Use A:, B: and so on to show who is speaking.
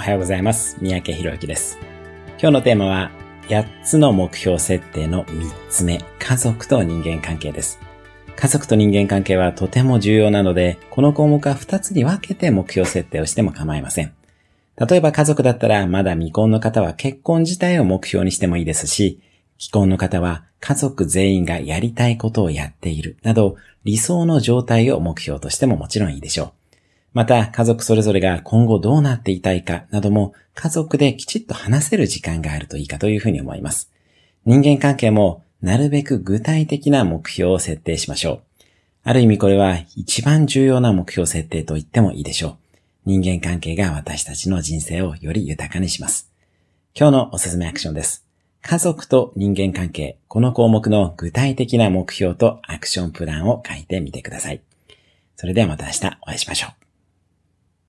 A: おはようございます。三宅博之です。今日のテーマは、8つの目標設定の3つ目、家族と人間関係です。家族と人間関係はとても重要なので、この項目は2つに分けて目標設定をしても構いません。例えば家族だったら、まだ未婚の方は結婚自体を目標にしてもいいですし、既婚の方は家族全員がやりたいことをやっているなど、理想の状態を目標としてももちろんいいでしょう。また、家族それぞれが今後どうなっていたいかなども、家族できちっと話せる時間があるといいかというふうに思います。人間関係も、なるべく具体的な目標を設定しましょう。ある意味これは一番重要な目標設定と言ってもいいでしょう。人間関係が私たちの人生をより豊かにします。今日のおすすめアクションです。家族と人間関係、この項目の具体的な目標とアクションプランを書いてみてください。それではまた明日お会いしましょう。